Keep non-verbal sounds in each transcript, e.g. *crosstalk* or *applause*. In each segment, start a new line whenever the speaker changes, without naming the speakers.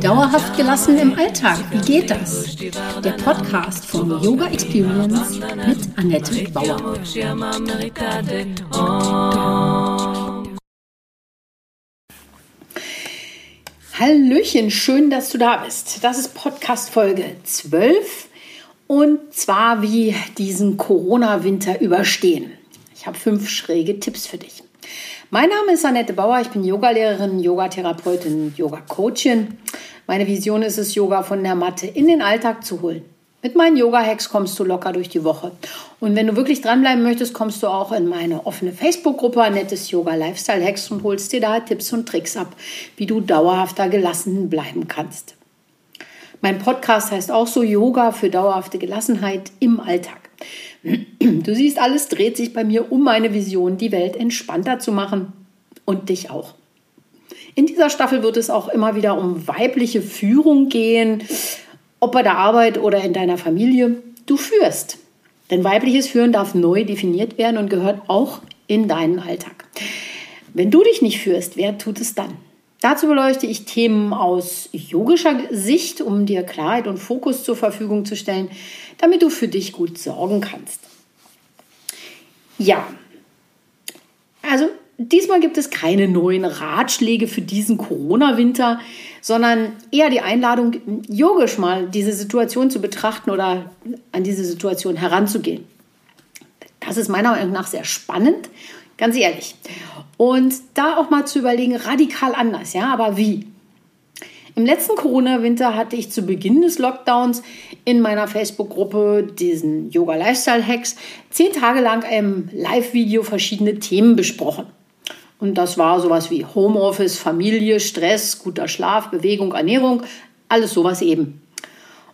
Dauerhaft gelassen im Alltag, wie geht das? Der Podcast von Yoga Experience mit Annette Bauer. Hallöchen, schön, dass du da bist. Das ist Podcast Folge 12 und zwar wie diesen Corona-Winter überstehen. Ich habe fünf schräge Tipps für dich. Mein Name ist Annette Bauer, ich bin Yogalehrerin, Yogatherapeutin, Yoga-Coachin. Meine Vision ist es, Yoga von der Matte in den Alltag zu holen. Mit meinen Yoga-Hacks kommst du locker durch die Woche. Und wenn du wirklich dranbleiben möchtest, kommst du auch in meine offene Facebook-Gruppe Annettes Yoga Lifestyle Hacks und holst dir da Tipps und Tricks ab, wie du dauerhafter gelassen bleiben kannst. Mein Podcast heißt auch so Yoga für dauerhafte Gelassenheit im Alltag. Du siehst, alles dreht sich bei mir um meine Vision, die Welt entspannter zu machen und dich auch. In dieser Staffel wird es auch immer wieder um weibliche Führung gehen, ob bei der Arbeit oder in deiner Familie. Du führst. Denn weibliches Führen darf neu definiert werden und gehört auch in deinen Alltag. Wenn du dich nicht führst, wer tut es dann? Dazu beleuchte ich Themen aus yogischer Sicht, um dir Klarheit und Fokus zur Verfügung zu stellen, damit du für dich gut sorgen kannst. Ja, also diesmal gibt es keine neuen Ratschläge für diesen Corona-Winter, sondern eher die Einladung, yogisch mal diese Situation zu betrachten oder an diese Situation heranzugehen. Das ist meiner Meinung nach sehr spannend, ganz ehrlich. Und da auch mal zu überlegen, radikal anders, ja, aber wie? Im letzten Corona-Winter hatte ich zu Beginn des Lockdowns in meiner Facebook-Gruppe diesen Yoga-Lifestyle-Hacks zehn Tage lang im Live-Video verschiedene Themen besprochen. Und das war sowas wie Homeoffice, Familie, Stress, guter Schlaf, Bewegung, Ernährung, alles sowas eben.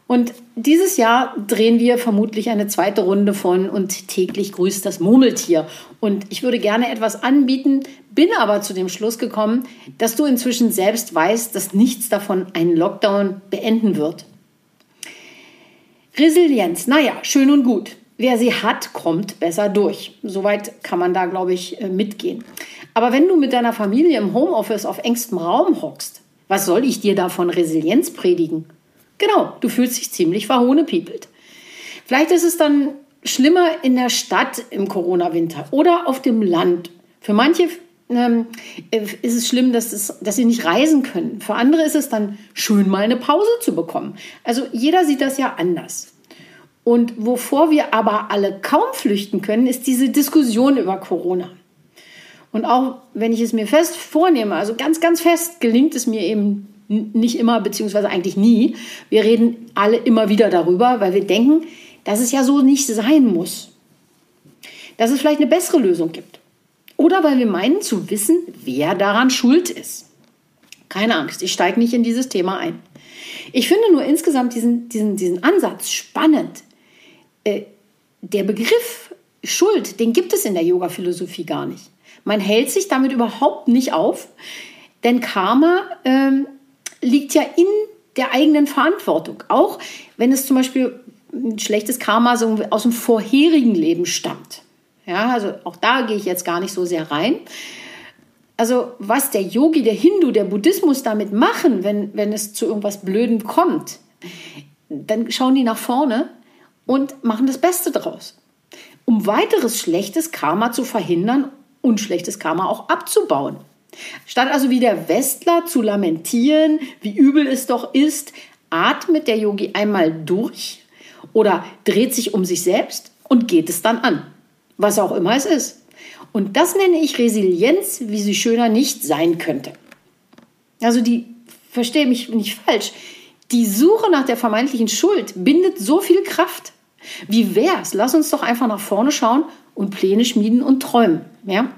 Und dieses Jahr drehen wir vermutlich eine zweite Runde von und täglich grüßt das Murmeltier. Und ich würde gerne etwas anbieten, bin aber zu dem Schluss gekommen, dass du inzwischen selbst weißt, dass nichts davon einen Lockdown beenden wird. Resilienz, naja, schön und gut. Wer sie hat, kommt besser durch. Soweit kann man da, glaube ich, äh, mitgehen. Aber wenn du mit deiner Familie im Homeoffice auf engstem Raum hockst, was soll ich dir da von Resilienz predigen? Genau, du fühlst dich ziemlich verhohnepiepelt. Vielleicht ist es dann schlimmer in der Stadt im Corona-Winter oder auf dem Land. Für manche ähm, ist es schlimm, dass, es, dass sie nicht reisen können. Für andere ist es dann schön, mal eine Pause zu bekommen. Also jeder sieht das ja anders. Und wovor wir aber alle kaum flüchten können, ist diese Diskussion über Corona. Und auch wenn ich es mir fest vornehme, also ganz, ganz fest, gelingt es mir eben nicht immer, beziehungsweise eigentlich nie. Wir reden alle immer wieder darüber, weil wir denken, dass es ja so nicht sein muss. Dass es vielleicht eine bessere Lösung gibt. Oder weil wir meinen zu wissen, wer daran schuld ist. Keine Angst, ich steige nicht in dieses Thema ein. Ich finde nur insgesamt diesen, diesen, diesen Ansatz spannend. Äh, der Begriff Schuld, den gibt es in der Yoga-Philosophie gar nicht. Man hält sich damit überhaupt nicht auf, denn Karma ähm, liegt ja in der eigenen Verantwortung. Auch wenn es zum Beispiel ein schlechtes Karma so aus dem vorherigen Leben stammt. Ja, also auch da gehe ich jetzt gar nicht so sehr rein. Also was der Yogi, der Hindu, der Buddhismus damit machen, wenn, wenn es zu irgendwas Blödem kommt, dann schauen die nach vorne und machen das Beste draus. Um weiteres schlechtes Karma zu verhindern und schlechtes Karma auch abzubauen. Statt also wie der Westler zu lamentieren, wie übel es doch ist, atmet der Yogi einmal durch oder dreht sich um sich selbst und geht es dann an, was auch immer es ist. Und das nenne ich Resilienz, wie sie schöner nicht sein könnte. Also die, verstehe mich nicht falsch, die Suche nach der vermeintlichen Schuld bindet so viel Kraft. Wie wär's? Lass uns doch einfach nach vorne schauen und Pläne schmieden und träumen. Ja?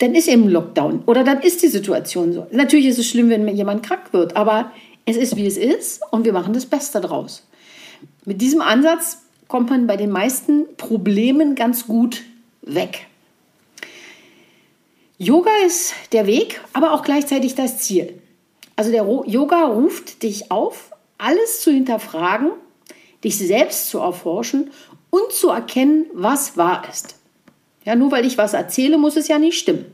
Dann ist eben Lockdown oder dann ist die Situation so. Natürlich ist es schlimm, wenn jemand krank wird, aber es ist, wie es ist und wir machen das Beste draus. Mit diesem Ansatz kommt man bei den meisten Problemen ganz gut weg. Yoga ist der Weg, aber auch gleichzeitig das Ziel. Also der Yoga ruft dich auf, alles zu hinterfragen, dich selbst zu erforschen und zu erkennen, was wahr ist. Ja, nur weil ich was erzähle, muss es ja nicht stimmen.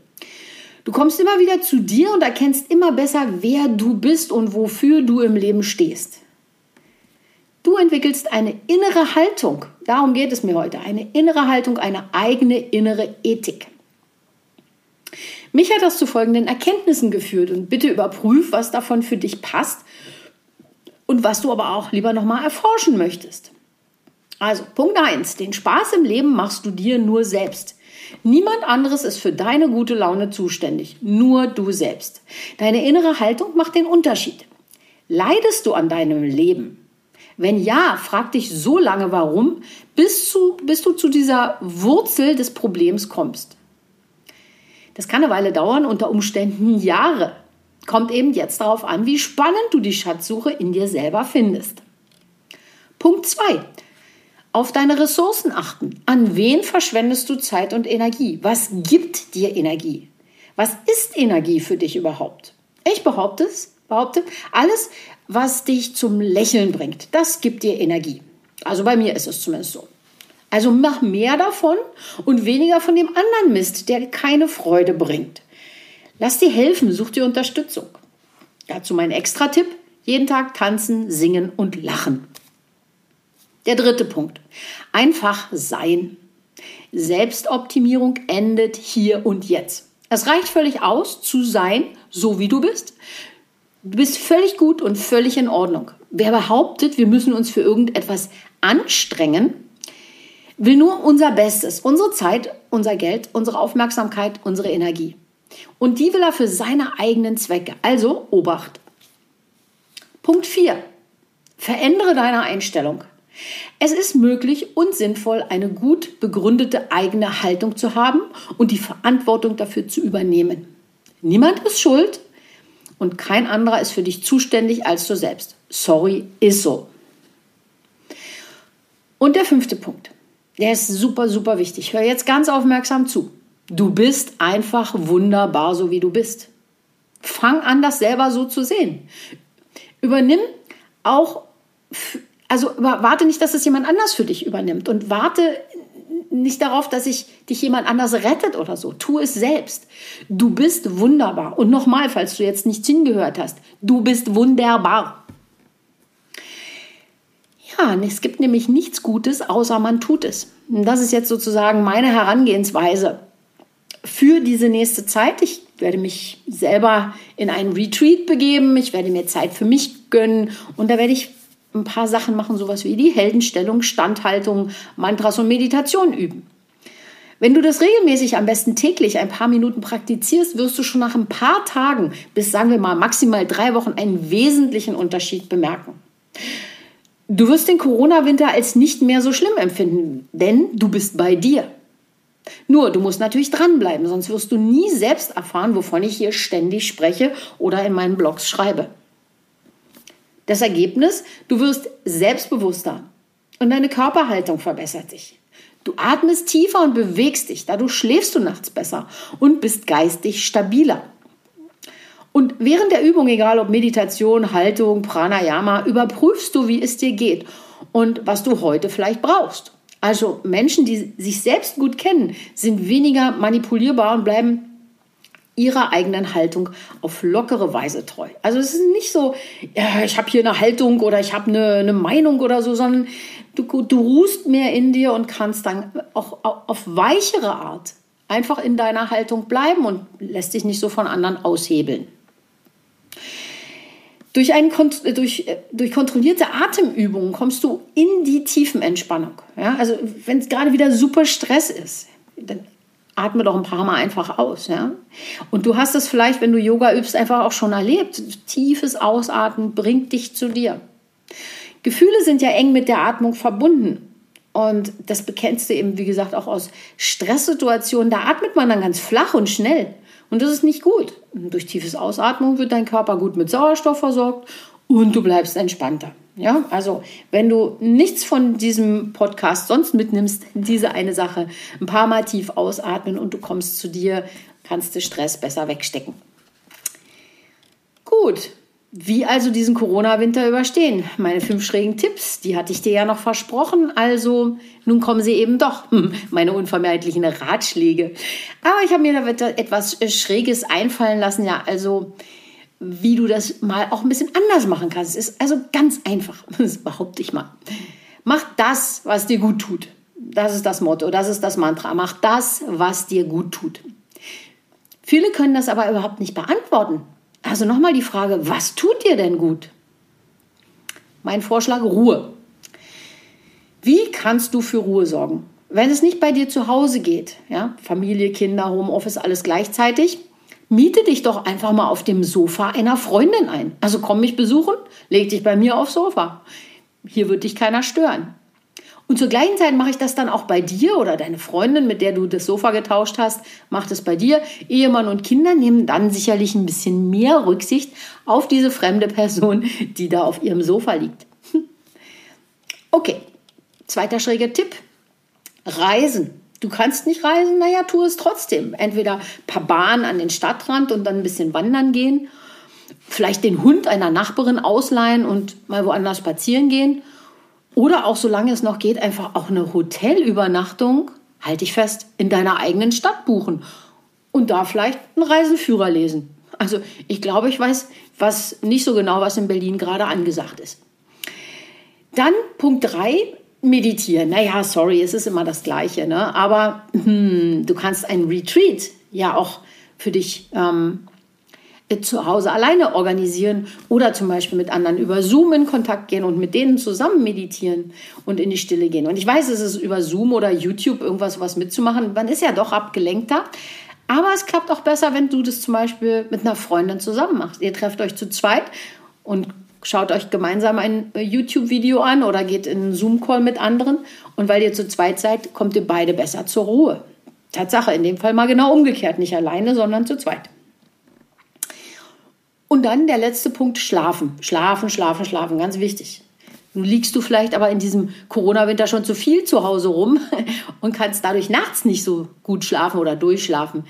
Du kommst immer wieder zu dir und erkennst immer besser, wer du bist und wofür du im Leben stehst. Du entwickelst eine innere Haltung. Darum geht es mir heute. Eine innere Haltung, eine eigene innere Ethik. Mich hat das zu folgenden Erkenntnissen geführt und bitte überprüf, was davon für dich passt und was du aber auch lieber nochmal erforschen möchtest. Also Punkt 1, den Spaß im Leben machst du dir nur selbst. Niemand anderes ist für deine gute Laune zuständig, nur du selbst. Deine innere Haltung macht den Unterschied. Leidest du an deinem Leben? Wenn ja, frag dich so lange warum, bis, zu, bis du zu dieser Wurzel des Problems kommst. Das kann eine Weile dauern, unter Umständen Jahre. Kommt eben jetzt darauf an, wie spannend du die Schatzsuche in dir selber findest. Punkt 2. Auf deine Ressourcen achten. An wen verschwendest du Zeit und Energie? Was gibt dir Energie? Was ist Energie für dich überhaupt? Ich behaupte es, behaupte, alles, was dich zum Lächeln bringt, das gibt dir Energie. Also bei mir ist es zumindest so. Also mach mehr davon und weniger von dem anderen Mist, der keine Freude bringt. Lass dir helfen, such dir Unterstützung. Dazu mein Extra-Tipp: jeden Tag tanzen, singen und lachen. Der dritte Punkt. Einfach sein. Selbstoptimierung endet hier und jetzt. Es reicht völlig aus, zu sein, so wie du bist. Du bist völlig gut und völlig in Ordnung. Wer behauptet, wir müssen uns für irgendetwas anstrengen, will nur unser Bestes, unsere Zeit, unser Geld, unsere Aufmerksamkeit, unsere Energie. Und die will er für seine eigenen Zwecke. Also Obacht. Punkt 4. Verändere deine Einstellung. Es ist möglich und sinnvoll, eine gut begründete eigene Haltung zu haben und die Verantwortung dafür zu übernehmen. Niemand ist schuld und kein anderer ist für dich zuständig als du selbst. Sorry, ist so. Und der fünfte Punkt. Der ist super, super wichtig. Hör jetzt ganz aufmerksam zu. Du bist einfach wunderbar, so wie du bist. Fang an, das selber so zu sehen. Übernimm auch also warte nicht, dass es jemand anders für dich übernimmt und warte nicht darauf, dass sich dich jemand anders rettet oder so. Tu es selbst. Du bist wunderbar. Und nochmal, falls du jetzt nichts hingehört hast, du bist wunderbar. Ja, es gibt nämlich nichts Gutes, außer man tut es. Und das ist jetzt sozusagen meine Herangehensweise für diese nächste Zeit. Ich werde mich selber in einen Retreat begeben. Ich werde mir Zeit für mich gönnen. Und da werde ich ein paar Sachen machen, sowas wie die Heldenstellung, Standhaltung, Mantras und Meditation üben. Wenn du das regelmäßig, am besten täglich, ein paar Minuten praktizierst, wirst du schon nach ein paar Tagen bis, sagen wir mal, maximal drei Wochen einen wesentlichen Unterschied bemerken. Du wirst den Corona-Winter als nicht mehr so schlimm empfinden, denn du bist bei dir. Nur, du musst natürlich dranbleiben, sonst wirst du nie selbst erfahren, wovon ich hier ständig spreche oder in meinen Blogs schreibe. Das Ergebnis, du wirst selbstbewusster und deine Körperhaltung verbessert sich. Du atmest tiefer und bewegst dich, dadurch schläfst du nachts besser und bist geistig stabiler. Und während der Übung, egal ob Meditation, Haltung, Pranayama, überprüfst du, wie es dir geht und was du heute vielleicht brauchst. Also Menschen, die sich selbst gut kennen, sind weniger manipulierbar und bleiben ihrer eigenen Haltung auf lockere Weise treu. Also es ist nicht so, ja, ich habe hier eine Haltung oder ich habe eine, eine Meinung oder so, sondern du, du ruhst mehr in dir und kannst dann auch auf weichere Art einfach in deiner Haltung bleiben und lässt dich nicht so von anderen aushebeln. Durch, einen, durch, durch kontrollierte Atemübungen kommst du in die Tiefenentspannung. Ja? Also wenn es gerade wieder super Stress ist, dann atme doch ein paar Mal einfach aus. Ja? Und du hast es vielleicht, wenn du Yoga übst, einfach auch schon erlebt. Tiefes Ausatmen bringt dich zu dir. Gefühle sind ja eng mit der Atmung verbunden. Und das bekennst du eben, wie gesagt, auch aus Stresssituationen. Da atmet man dann ganz flach und schnell. Und das ist nicht gut. Durch tiefes Ausatmen wird dein Körper gut mit Sauerstoff versorgt und du bleibst entspannter. Ja, also wenn du nichts von diesem Podcast sonst mitnimmst, diese eine Sache, ein paar Mal tief ausatmen und du kommst zu dir, kannst du Stress besser wegstecken. Gut, Wie also diesen Corona-Winter überstehen? Meine fünf schrägen Tipps, die hatte ich dir ja noch versprochen. Also nun kommen sie eben doch, *laughs* meine unvermeidlichen Ratschläge. Aber ich habe mir da etwas Schräges einfallen lassen. Ja, also wie du das mal auch ein bisschen anders machen kannst. Es ist also ganz einfach, *laughs* das behaupte ich mal. Mach das, was dir gut tut. Das ist das Motto, das ist das Mantra. Mach das, was dir gut tut. Viele können das aber überhaupt nicht beantworten. Also nochmal die Frage, was tut dir denn gut? Mein Vorschlag, Ruhe. Wie kannst du für Ruhe sorgen? Wenn es nicht bei dir zu Hause geht, ja, Familie, Kinder, Homeoffice, alles gleichzeitig, miete dich doch einfach mal auf dem Sofa einer Freundin ein. Also komm mich besuchen, leg dich bei mir aufs Sofa. Hier wird dich keiner stören. Und zur gleichen Zeit mache ich das dann auch bei dir oder deine Freundin, mit der du das Sofa getauscht hast, macht es bei dir. Ehemann und Kinder nehmen dann sicherlich ein bisschen mehr Rücksicht auf diese fremde Person, die da auf ihrem Sofa liegt. Okay, zweiter schräger Tipp. Reisen. Du kannst nicht reisen, naja, tu es trotzdem. Entweder per Bahn an den Stadtrand und dann ein bisschen wandern gehen, vielleicht den Hund einer Nachbarin ausleihen und mal woanders spazieren gehen. Oder auch, solange es noch geht, einfach auch eine Hotelübernachtung, halte ich fest, in deiner eigenen Stadt buchen. Und da vielleicht einen Reisenführer lesen. Also ich glaube, ich weiß was nicht so genau, was in Berlin gerade angesagt ist. Dann Punkt 3, meditieren. Naja, sorry, es ist immer das Gleiche. Ne? Aber hm, du kannst ein Retreat ja auch für dich ähm, zu Hause alleine organisieren oder zum Beispiel mit anderen über Zoom in Kontakt gehen und mit denen zusammen meditieren und in die Stille gehen. Und ich weiß, es ist über Zoom oder YouTube irgendwas was mitzumachen. Man ist ja doch abgelenkter. Aber es klappt auch besser, wenn du das zum Beispiel mit einer Freundin zusammen machst. Ihr trefft euch zu zweit und schaut euch gemeinsam ein äh, YouTube-Video an oder geht in einen Zoom-Call mit anderen. Und weil ihr zu zweit seid, kommt ihr beide besser zur Ruhe. Tatsache, in dem Fall mal genau umgekehrt. Nicht alleine, sondern zu zweit. Und dann der letzte Punkt, schlafen. Schlafen, schlafen, schlafen, ganz wichtig. Nun liegst du vielleicht aber in diesem Corona-Winter schon zu viel zu Hause rum *laughs* und kannst dadurch nachts nicht so gut schlafen oder durchschlafen.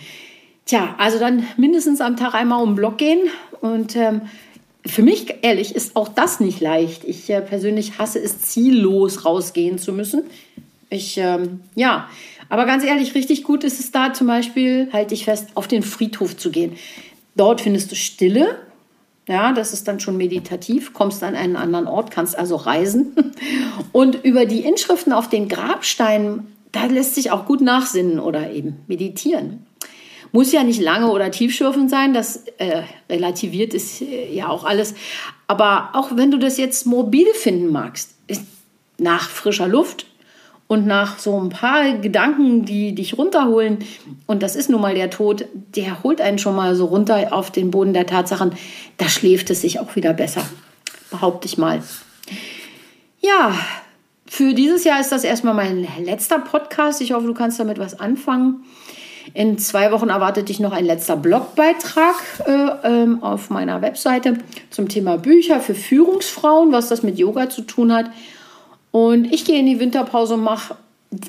Tja, also dann mindestens am Tag einmal um den Block gehen und ähm, für mich, ehrlich, ist auch das nicht leicht. Ich äh, persönlich hasse es, ziellos rausgehen zu müssen. Ich, ähm, ja, aber ganz ehrlich, richtig gut ist es da zum Beispiel, halte ich fest, auf den Friedhof zu gehen. Dort findest du Stille. Ja, das ist dann schon meditativ, kommst an einen anderen Ort, kannst also reisen. *laughs* Und über die Inschriften auf den Grabsteinen, da lässt sich auch gut nachsinnen oder eben meditieren. Muss ja nicht lange oder tiefschürfend sein, das äh, relativiert ist äh, ja auch alles. Aber auch wenn du das jetzt mobil finden magst, nach frischer Luft und nach so ein paar Gedanken, die dich runterholen, und das ist nun mal der Tod, der holt einen schon mal so runter auf den Boden der Tatsachen, da schläft es sich auch wieder besser, behaupte ich mal. Ja, für dieses Jahr ist das erstmal mein letzter Podcast. Ich hoffe, du kannst damit was anfangen. In zwei Wochen erwartet dich noch ein letzter Blogbeitrag äh, ähm, auf meiner Webseite zum Thema Bücher für Führungsfrauen, was das mit Yoga zu tun hat. Und ich gehe in die Winterpause und mache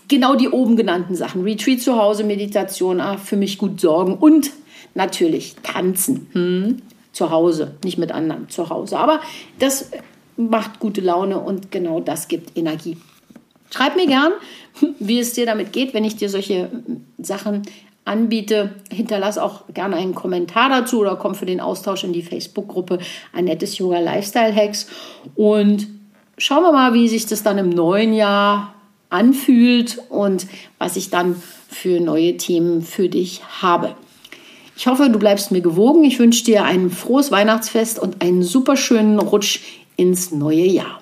genau die oben genannten Sachen. Retreat zu Hause, Meditation, ah, für mich gut sorgen und natürlich tanzen. Hm? Zu Hause, nicht mit anderen, zu Hause. Aber das macht gute Laune und genau das gibt Energie. Schreib mir gern, *laughs* wie es dir damit geht, wenn ich dir solche Sachen anbiete. Hinterlass auch gerne einen Kommentar dazu oder komm für den Austausch in die Facebook-Gruppe Annettes Yoga Lifestyle Hacks. Und schauen wir mal, wie sich das dann im neuen Jahr anfühlt und was ich dann für neue Themen für dich habe. Ich hoffe, du bleibst mir gewogen. Ich wünsche dir ein frohes Weihnachtsfest und einen super schönen Rutsch ins neue Jahr.